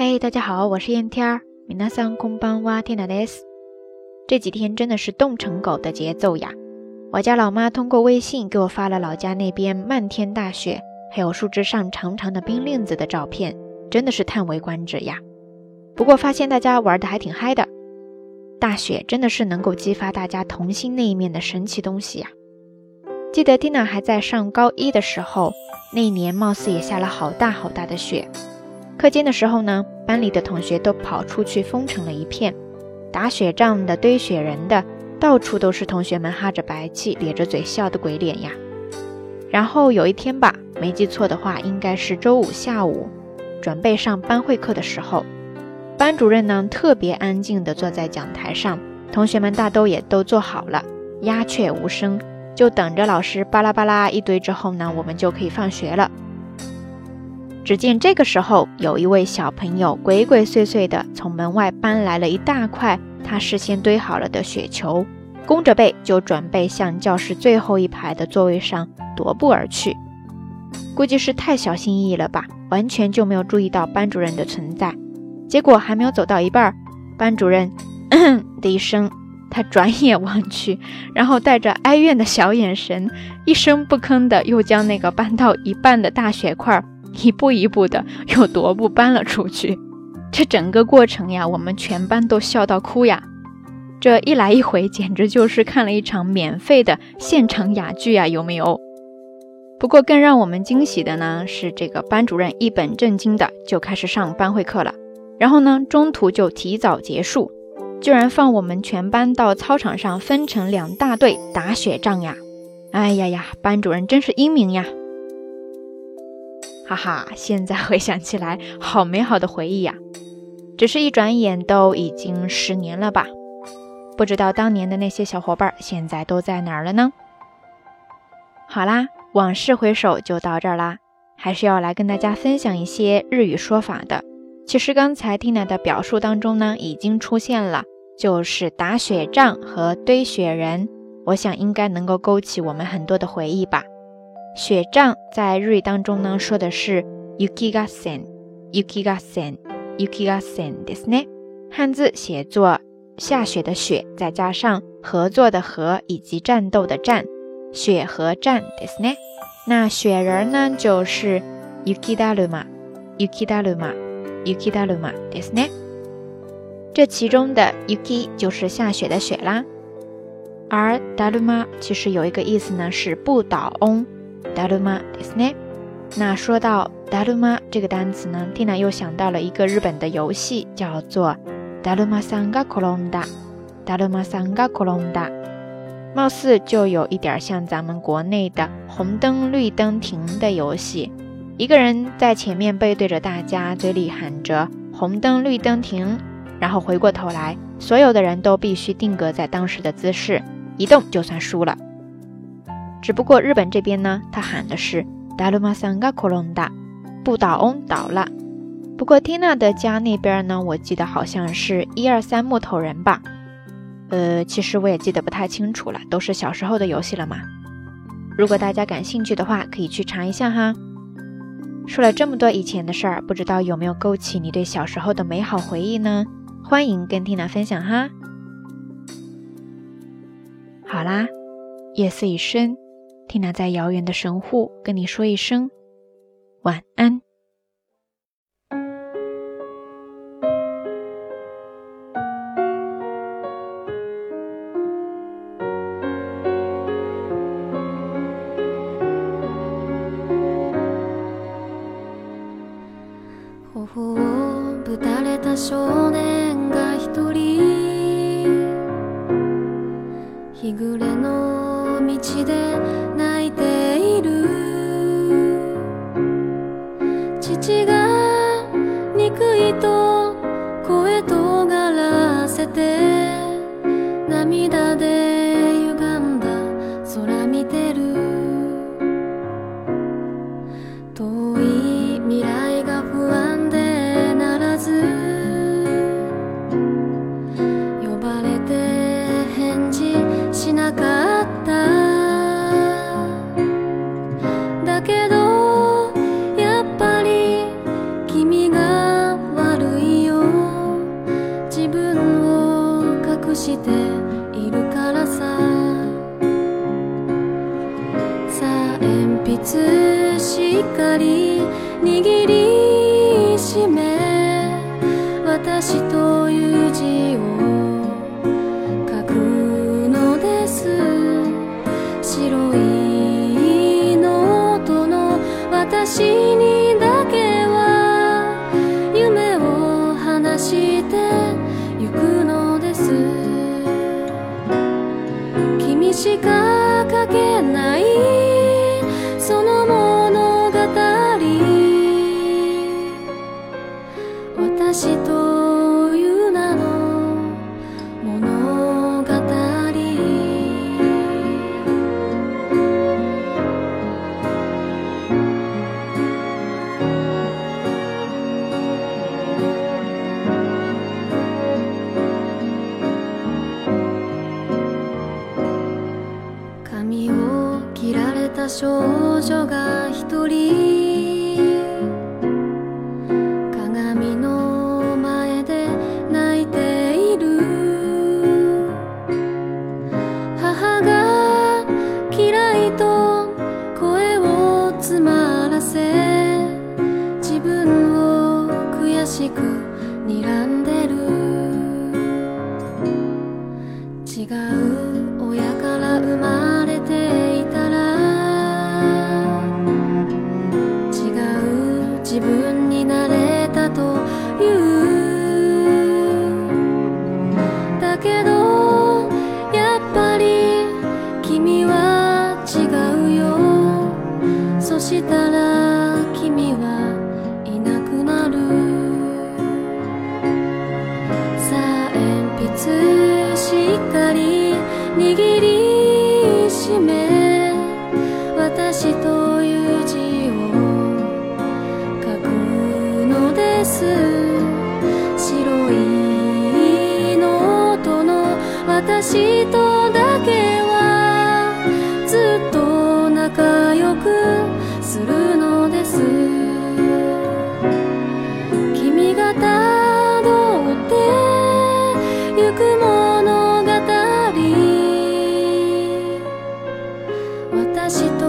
嘿，大家好，我是燕天儿。米娜桑空邦哇天娜 des。这几天真的是冻成狗的节奏呀！我家老妈通过微信给我发了老家那边漫天大雪，还有树枝上长长的冰链子的照片，真的是叹为观止呀。不过发现大家玩的还挺嗨的，大雪真的是能够激发大家童心那一面的神奇东西呀。记得蒂娜还在上高一的时候，那一年貌似也下了好大好大的雪。课间的时候呢，班里的同学都跑出去疯成了一片，打雪仗的、堆雪人的，到处都是同学们哈着白气、咧着嘴笑的鬼脸呀。然后有一天吧，没记错的话，应该是周五下午，准备上班会课的时候，班主任呢特别安静地坐在讲台上，同学们大都也都坐好了，鸦雀无声，就等着老师巴拉巴拉一堆之后呢，我们就可以放学了。只见这个时候，有一位小朋友鬼鬼祟祟地从门外搬来了一大块他事先堆好了的雪球，弓着背就准备向教室最后一排的座位上踱步而去。估计是太小心翼翼了吧，完全就没有注意到班主任的存在。结果还没有走到一半，班主任 的一声，他转眼望去，然后带着哀怨的小眼神，一声不吭的又将那个搬到一半的大雪块。一步一步的又踱步搬了出去，这整个过程呀，我们全班都笑到哭呀！这一来一回，简直就是看了一场免费的现场哑剧啊，有没有？不过更让我们惊喜的呢，是这个班主任一本正经的就开始上班会课了，然后呢，中途就提早结束，居然放我们全班到操场上分成两大队打雪仗呀！哎呀呀，班主任真是英明呀！哈哈，现在回想起来，好美好的回忆呀！只是一转眼都已经十年了吧？不知道当年的那些小伙伴现在都在哪儿了呢？好啦，往事回首就到这儿啦，还是要来跟大家分享一些日语说法的。其实刚才 Tina 的表述当中呢，已经出现了，就是打雪仗和堆雪人，我想应该能够勾起我们很多的回忆吧。雪仗在日语当中呢，说的是 yukigasen，yukigasen，yukigasen ですね。汉字写作下雪的雪，再加上合作的合以及战斗的战，雪和战ですね。那雪人呢，就是 yukidaruma，yukidaruma，yukidaruma ですね。这其中的 yuki 就是下雪的雪啦，而 daruma 其实有一个意思呢，是不倒翁。 达鲁玛ですね。那说到达鲁玛这个单词呢，蒂娜又想到了一个日本的游戏，叫做达鲁玛三嘎克隆达。达鲁玛三嘎克隆达，貌似就有一点像咱们国内的红灯绿灯停的游戏。一个人在前面背对着大家，嘴里喊着红灯绿灯停，然后回过头来，所有的人都必须定格在当时的姿势，一动就算输了。 只不过日本这边呢，他喊的是达鲁玛三嘎克隆达，不倒翁倒了。不过缇娜的家那边呢，我记得好像是一二三木头人吧。呃，其实我也记得不太清楚了，都是小时候的游戏了嘛。如果大家感兴趣的话，可以去查一下哈。说了这么多以前的事儿，不知道有没有勾起你对小时候的美好回忆呢？欢迎跟缇娜分享哈。好啦，夜色已深。缇娜在遥远的神户跟你说一声晚安。だけどやっぱり君が 涙でしっかり握りしめ私という字を書くのです。白いノートの私にだけは夢を話してゆくのです。君しか書けない髪を切られた少女が一人。違うよ。そしたらよくするのです。君がたどってゆく物語。私と